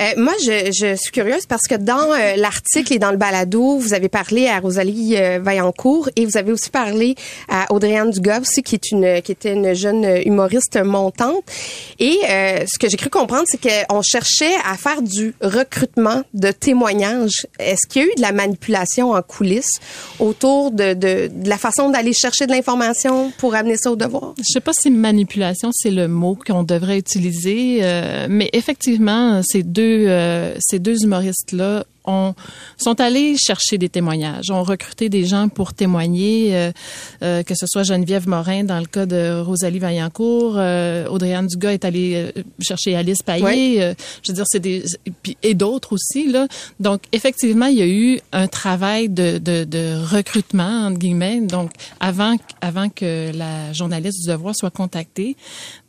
Euh, moi, je, suis curieuse parce que dans euh, l'article et dans le balado, vous avez parlé à Rosalie euh, Vaillancourt et vous avez aussi parlé à Audrey-Anne Dugas qui est une était une jeune humoriste montante. Et ce que j'ai cru comprendre, c'est qu'on cherchait à faire du recrutement de témoignages. Est-ce qu'il y a eu de la manipulation en coulisses autour de, la façon d'aller chercher de l'information pour amener ça au devoir? Je sais pas si manipulation c'est le mot qu'on devrait utiliser, mais effectivement, ces deux euh, ces deux humoristes là ont sont allés chercher des témoignages, ont recruté des gens pour témoigner, euh, euh, que ce soit Geneviève Morin dans le cas de Rosalie Vaillancourt, euh, Audrey-Anne Dugas est allée euh, chercher Alice Paillé, Oui. euh, je veux dire c'est des et d'autres aussi là. Donc effectivement, il y a eu un travail de de, de recrutement entre guillemets. Donc avant avant que la journaliste du devoir soit contactée,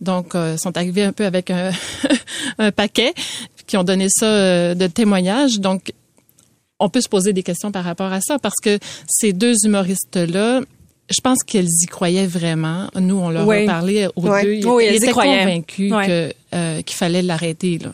donc euh, sont arrivés un peu avec un *laughs* un paquet qui ont donné ça de témoignages. Donc on peut se poser des questions par rapport à ça parce que ces deux humoristes là je pense qu'elles y croyaient vraiment. Nous, on leur Oui. a parlé aux Ouais. deux. Ils, Oui, elles étaient convaincus que euh, qu'il fallait l'arrêter. Là.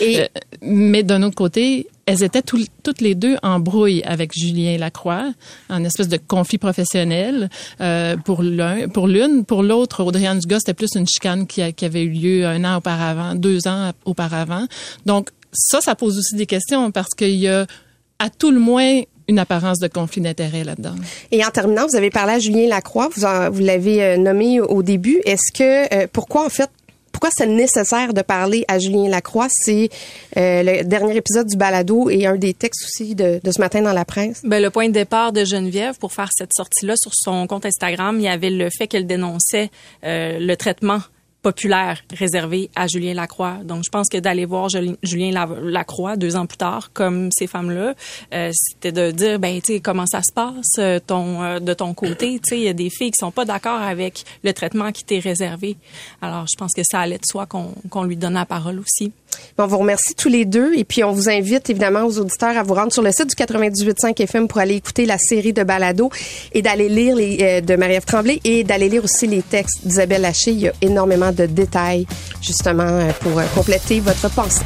Et Euh, mais d'un autre côté, elles étaient tout- toutes les deux en brouille avec Julien Lacroix, en espèce de conflit professionnel euh, pour l'un, pour l'une, pour l'autre, Audrey-Anne Dugas, c'était plus une chicane qui, a- qui avait eu lieu un an auparavant, deux ans auparavant. Donc ça, ça pose aussi des questions parce qu'il y a à tout le moins une apparence de conflit d'intérêt là-dedans. Et en terminant, vous avez parlé à Julien Lacroix, vous, en- vous l'avez euh, nommé au début. Est-ce que euh, pourquoi en fait pourquoi c'est nécessaire de parler à Julien Lacroix? C'est euh, le dernier épisode du balado et un des textes aussi de, de ce matin dans la presse. Ben, le point de départ de Geneviève pour faire cette sortie-là sur son compte Instagram, il y avait le fait qu'elle dénonçait euh, le traitement populaire réservé à Julien Lacroix. Donc, je pense que d'aller voir Julien La- Lacroix deux ans plus tard, comme ces femmes-là, euh, c'était de dire, ben, tu sais, comment ça se passe euh, ton, euh, de ton côté? Tu sais, il y a des filles qui sont pas d'accord avec le traitement qui t'est réservé. Alors, je pense que ça allait de soi qu'on qu'on lui donne la parole aussi. On vous remercie tous les deux et puis on vous invite évidemment aux auditeurs à vous rendre sur le site du 98.5 FM pour aller écouter la série de balados et d'aller lire les de Marie-Ève Tremblay et d'aller lire aussi les textes d'Isabelle Haché. Il y a énormément de détails justement euh, pour euh, compléter votre pensée.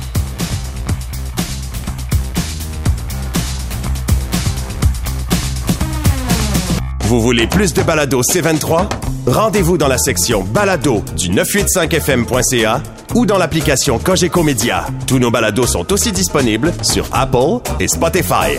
Vous voulez plus de balados C23? Rendez-vous dans la section balado du 985fm.ca ou dans l'application Cogeco Média. Tous nos balados sont aussi disponibles sur Apple et Spotify.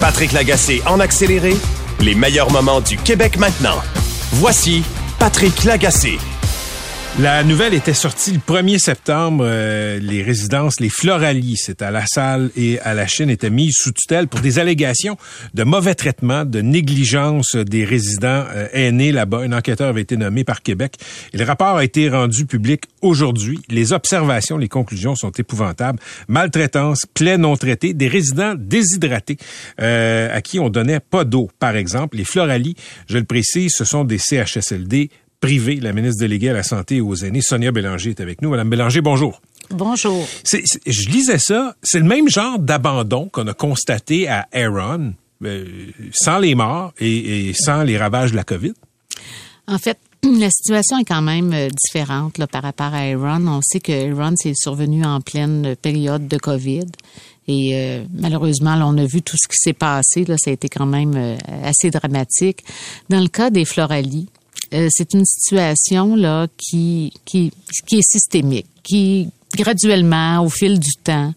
Patrick Lagacé en accéléré, les meilleurs moments du Québec maintenant. Voici Patrick Lagacé. La nouvelle était sortie le 1er septembre. Euh, les résidences, les Floralies, c'est à La Salle et à la Chine, étaient mises sous tutelle pour des allégations de mauvais traitement, de négligence des résidents euh, aînés là-bas. Un enquêteur avait été nommé par Québec. Et le rapport a été rendu public aujourd'hui. Les observations, les conclusions sont épouvantables. Maltraitance, plaies non traitées, des résidents déshydratés euh, à qui on donnait pas d'eau, par exemple. Les Floralies, je le précise, ce sont des CHSLD privés. La ministre déléguée à la Santé et aux aînés, Sonia Bélanger, est avec nous. Madame Bélanger, bonjour. Bonjour. C'est- c'est- je lisais ça. C'est le même genre d'abandon qu'on a constaté à Aaron, euh, sans les morts et, et sans les ravages de la COVID. En fait, *clears throat* La situation est quand même euh, différente là, par rapport à Iran. On sait que Iran s'est survenu en pleine période de COVID. Et euh, malheureusement, là, on a vu tout ce qui s'est passé. Là, ça a été quand même euh, assez dramatique. Dans le cas des Floralies, euh, c'est une situation là qui, qui, qui est systémique, qui graduellement, au fil du temps,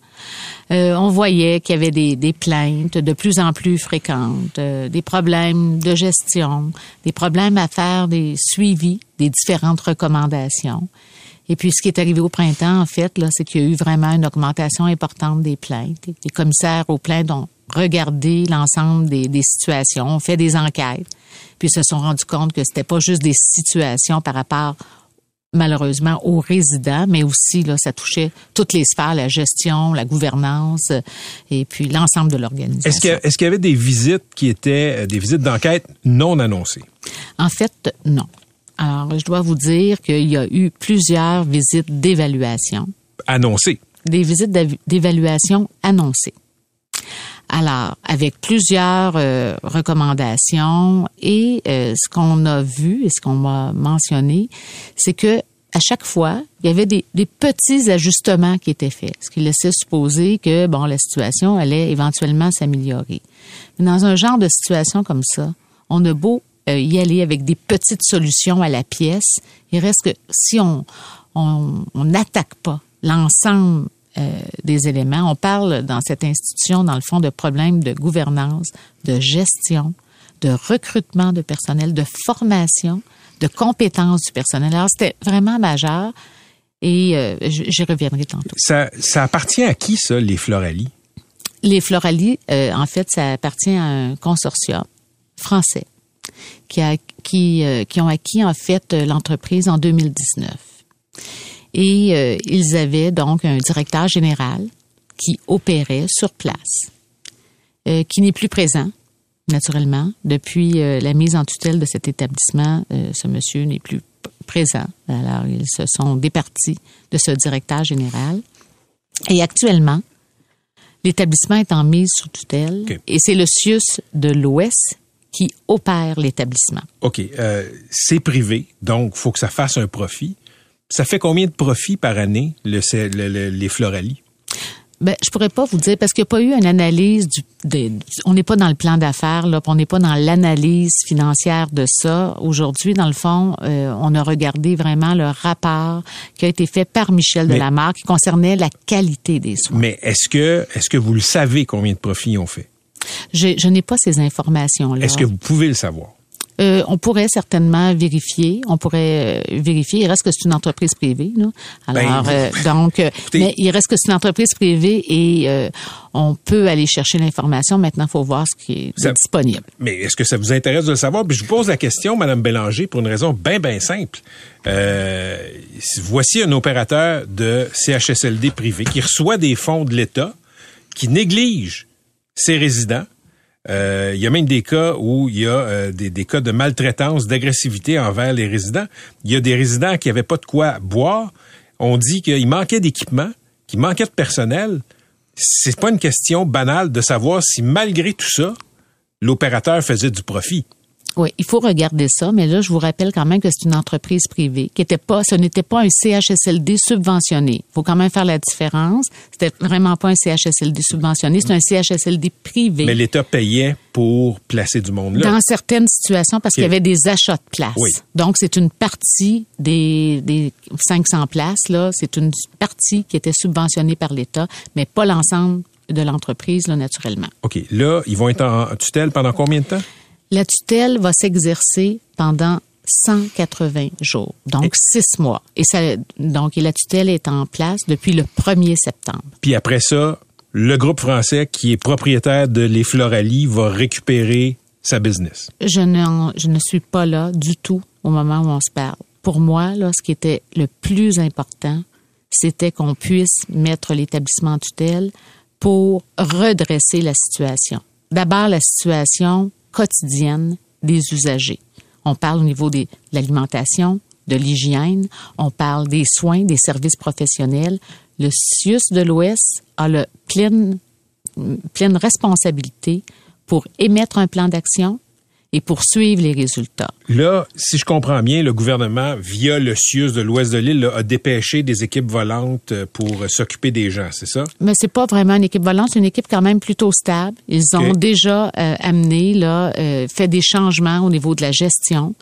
euh, on voyait qu'il y avait des, des, plaintes de plus en plus fréquentes, euh, des problèmes de gestion, des problèmes à faire des suivis des différentes recommandations. Et puis, ce qui est arrivé au printemps, en fait, là, c'est qu'il y a eu vraiment une augmentation importante des plaintes. Les commissaires aux plaintes ont regardé l'ensemble des, des situations, ont fait des enquêtes, puis se sont rendus compte que c'était pas juste des situations par rapport malheureusement aux résidents, mais aussi là, ça touchait toutes les sphères, la gestion, la gouvernance euh, et puis l'ensemble de l'organisation. Est-ce qu'il y, est y avait des visites qui étaient euh, des visites d'enquête non annoncées? En fait, non. Alors, je dois vous dire qu'il y a eu plusieurs visites d'évaluation. Annoncées? Des visites d'évaluation annoncées. Alors, avec plusieurs euh, recommandations et euh, ce qu'on a vu et ce qu'on m'a mentionné, c'est que à chaque fois, il y avait des, des, petits ajustements qui étaient faits, ce qui laissait supposer que bon, la situation allait éventuellement s'améliorer. Mais dans un genre de situation comme ça, on a beau euh, y aller avec des petites solutions à la pièce, il reste que si on on n'attaque pas l'ensemble des éléments. On parle dans cette institution, dans le fond, de problèmes de gouvernance, de gestion, de recrutement de personnel, de formation, de compétences du personnel. Alors, c'était vraiment majeur et euh, j'y reviendrai tantôt. Ça, ça appartient à qui, ça, les Floralies? Les Floralies, euh, en fait, ça appartient à un consortium français qui, a, qui, euh, qui ont acquis, en fait, l'entreprise en 2019. Et euh, ils avaient donc un directeur général qui opérait sur place, euh, qui n'est plus présent, naturellement. Depuis euh, la mise en tutelle de cet établissement, ce monsieur n'est plus présent. Alors, ils se sont départis de ce directeur général. Et actuellement, l'établissement est en mise sous tutelle et c'est le CIUS de l'Ouest qui opère l'établissement. OK. Euh, c'est privé, donc faut que ça fasse un profit. Ça fait combien de profit par année, le, le, le, les Floralies? Ben, je pourrais pas vous dire parce qu'il n'y a pas eu une analyse du. On n'est pas dans le plan d'affaires là, on n'est pas dans l'analyse financière de ça. Aujourd'hui, dans le fond, euh, on a regardé vraiment le rapport qui a été fait par Michel Mais- Delamarre qui concernait la qualité des soins. Mais est-ce que est-ce que vous le savez combien de profits ils ont fait? Je, je n'ai pas ces informations là. Est-ce que vous pouvez le savoir? Euh, on pourrait certainement vérifier. On pourrait euh, vérifier. Il reste que c'est une entreprise privée. Là. Alors, Ben, euh, *laughs* donc, euh, écoutez- mais il reste que c'est une entreprise privée et euh, on peut aller chercher l'information. Maintenant, il faut voir ce qui est Ça- disponible. Mais est-ce que ça vous intéresse de le savoir? Puis je vous pose la question, Madame Bélanger, pour une raison bien, bien simple. Voici un opérateur de CHSLD privé qui reçoit des fonds de l'État, qui néglige ses résidents. Euh, il y a même des cas où il y a euh, des, cas de maltraitance, d'agressivité envers les résidents. Il y a des résidents qui n'avaient pas de quoi boire. On dit qu'il manquait d'équipement, qu'il manquait de personnel. C'est pas une question banale de savoir si malgré tout ça, l'opérateur faisait du profit. Oui, il faut regarder ça, mais là, je vous rappelle quand même que c'est une entreprise privée, qui était pas, ce n'était pas un CHSLD subventionné. Il faut quand même faire la différence. C'était vraiment pas un CHSLD subventionné, c'est un CHSLD privé. Mais l'État payait pour placer du monde là. Dans certaines situations, parce qu'il y avait des achats de places. Oui. Donc, c'est une partie des, des 500 places, là. C'est une partie qui était subventionnée par l'État, mais pas l'ensemble de l'entreprise, là, naturellement. OK. Là, ils vont être en tutelle pendant combien de temps? La tutelle va s'exercer pendant 180 jours, donc six mois. Et ça, donc, et la tutelle est en place depuis le 1er septembre. Puis après ça, le groupe français qui est propriétaire de les Floralies va récupérer sa business. Je ne, je ne suis pas là du tout au moment où on se parle. Pour moi, là, ce qui était le plus important, c'était qu'on puisse mettre l'établissement en tutelle pour redresser la situation. D'abord, la situation quotidienne des usagers. On parle au niveau de l'alimentation, de l'hygiène, on parle des soins, des services professionnels. Le CIUS de l'Ouest a le pleine, pleine responsabilité pour émettre un plan d'action et poursuivre les résultats. Là, si je comprends bien, le gouvernement, via le CIUS de l'ouest de l'île, a dépêché des équipes volantes euh, pour s'occuper des gens, c'est ça? Mais c'est pas vraiment une équipe volante, c'est une équipe quand même plutôt stable. Ils ont déjà euh, amené, là, euh, fait des changements au niveau de la gestion.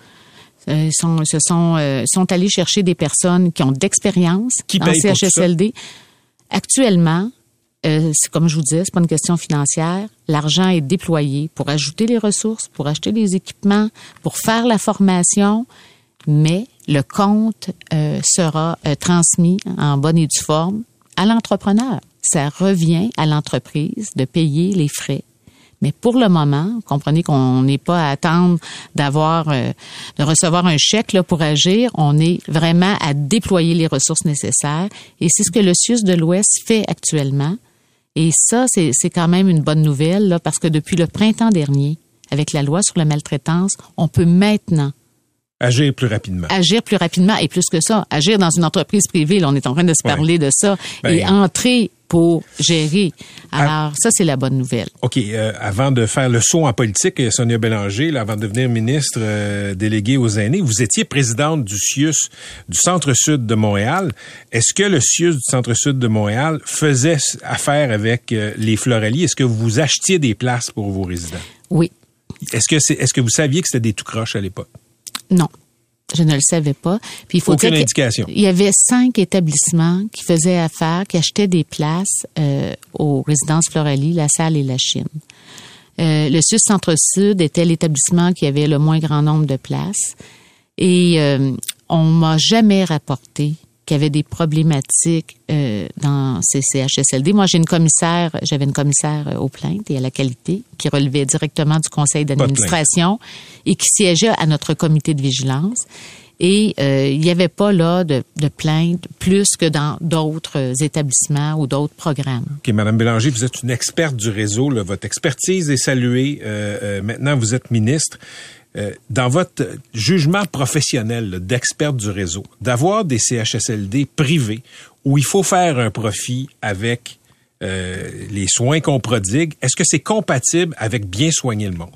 Euh, Ils sont, se sont, euh, sont allés chercher des personnes qui ont d'expérience en? CHSLD. Actuellement, euh, comme je vous disais, c'est pas une question financière. L'argent est déployé pour ajouter les ressources, pour acheter les équipements, pour faire la formation, mais le compte euh, sera euh, transmis en bonne et due forme à l'entrepreneur. Ça revient à l'entreprise de payer les frais. Mais pour le moment, comprenez qu'on n'est pas à attendre d'avoir, euh, de recevoir un chèque là, pour agir. On est vraiment à déployer les ressources nécessaires. Et c'est ce que le CIUS de l'Ouest fait actuellement. Et ça, c'est quand même une bonne nouvelle, là, parce que depuis le printemps dernier, avec la loi sur la maltraitance, on peut maintenant Agir plus rapidement. agir plus rapidement et plus que ça, agir dans une entreprise privée. Là, on est en train de se Ouais. parler de ça Ben- et entrer pour gérer. Alors, ça, c'est la bonne nouvelle. OK. euh, avant de faire le saut en politique, euh, Sonia Bélanger, là, avant de devenir ministre euh, déléguée aux aînés, vous étiez présidente du CIUS du Centre-Sud de Montréal. Est-ce que le CIUS du Centre-Sud de Montréal faisait affaire avec euh, les Floraliers? Est-ce que vous achetiez des places pour vos résidents? Oui. Est-ce que, c'est, est-ce que vous saviez que c'était des tout croches à l'époque? Non. Je ne le savais pas. Puis il faut Aucune dire que indication. Il y avait cinq établissements qui faisaient affaire, qui achetaient des places euh, aux résidences Floralie, La Salle et La Chine. Euh, le Sud Centre-Sud était l'établissement qui avait le moins grand nombre de places. Et euh, on m'a jamais rapporté qu'il y avait des problématiques euh, dans ces CHSLD. Moi, j'ai une commissaire, j'avais une commissaire euh, aux plaintes et à la qualité qui relevait directement du conseil d'administration et qui siégeait à notre comité de vigilance. Et euh, il n'y avait pas là de, de plaintes plus que dans d'autres établissements ou d'autres programmes. OK, Madame Bélanger, vous êtes une experte du réseau. là. Votre expertise est saluée. Euh, maintenant, vous êtes ministre. Euh, dans votre jugement professionnel là, d'experte du réseau, d'avoir des CHSLD privés où il faut faire un profit avec euh, les soins qu'on prodigue, est-ce que c'est compatible avec bien soigner le monde?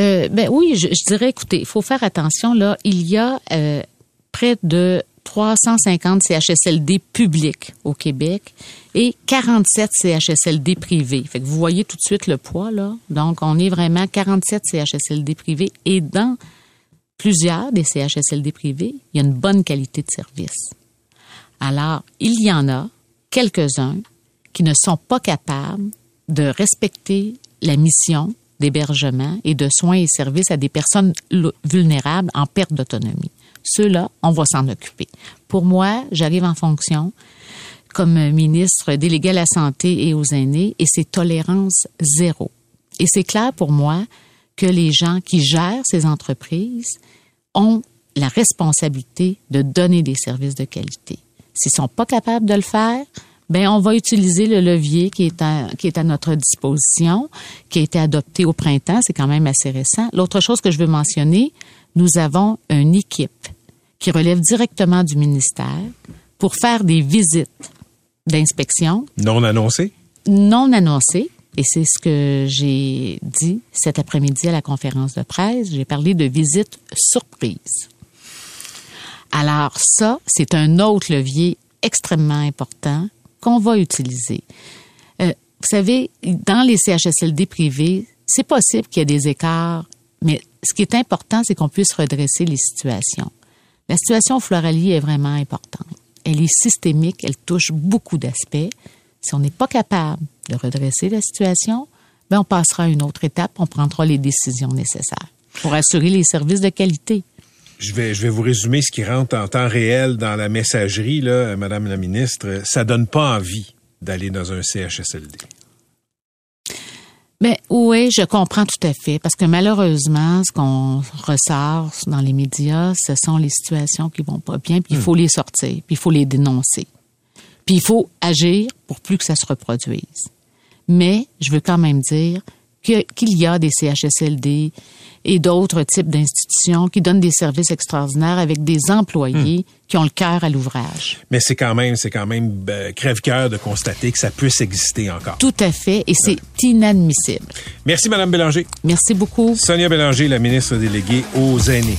Euh, ben oui, je, je dirais, écoutez, il faut faire attention. Là, il y a près de 350 CHSLD publics au Québec et 47 CHSLD privés. Fait que vous voyez tout de suite le poids là. Donc, on est vraiment 47 CHSLD privés et dans plusieurs des CHSLD privés, il y a une bonne qualité de service. Alors, il y en a quelques-uns qui ne sont pas capables de respecter la mission d'hébergement et de soins et services à des personnes vulnérables en perte d'autonomie. Ceux-là, on va s'en occuper. Pour moi, j'arrive en fonction comme ministre délégué à la santé et aux aînés et c'est tolérance zéro. Et c'est clair pour moi que les gens qui gèrent ces entreprises ont la responsabilité de donner des services de qualité. S'ils sont pas capables de le faire, ben on va utiliser le levier qui est à, qui est à notre disposition, qui a été adopté au printemps, c'est quand même assez récent. L'autre chose que je veux mentionner, nous avons une équipe qui relève directement du ministère pour faire des visites d'inspection Non annoncé? non annoncées. Et c'est ce que j'ai dit cet après-midi à la conférence de presse. J'ai parlé de visite surprise. Alors ça, c'est un autre levier extrêmement important qu'on va utiliser. Euh, vous savez, dans les CHSLD privés, c'est possible qu'il y ait des écarts, mais ce qui est important, c'est qu'on puisse redresser les situations. La situation Floralie est vraiment importante. Elle est systémique, elle touche beaucoup d'aspects. Si on n'est pas capable de redresser la situation, ben on passera à une autre étape, on prendra les décisions nécessaires pour assurer les services de qualité. Je vais, je vais vous résumer ce qui rentre en temps réel dans la messagerie, là, Madame la ministre. Ça donne pas envie d'aller dans un CHSLD. Mais oui, je comprends tout à fait, parce que malheureusement, ce qu'on ressort dans les médias, ce sont les situations qui vont pas bien, puis il faut les sortir, puis il faut les dénoncer. Puis il faut agir pour plus que ça se reproduise. Mais je veux quand même dire qu'il y a des CHSLD et d'autres types d'institutions qui donnent des services extraordinaires avec des employés qui ont le cœur à l'ouvrage. Mais c'est quand même, c'est quand même euh, crève-cœur de constater que ça puisse exister encore. Tout à fait, et c'est inadmissible. Merci, Madame Bélanger. Merci beaucoup. Sonia Bélanger, la ministre déléguée aux aînés.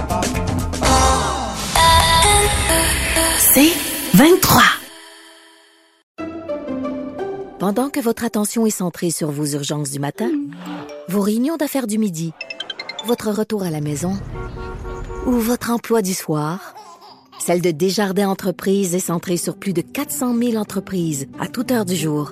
C'est 23. Pendant que votre attention est centrée sur vos urgences du matin, vos réunions d'affaires du midi, votre retour à la maison ou votre emploi du soir, celle de Desjardins Entreprises est centrée sur plus de 400 000 entreprises à toute heure du jour.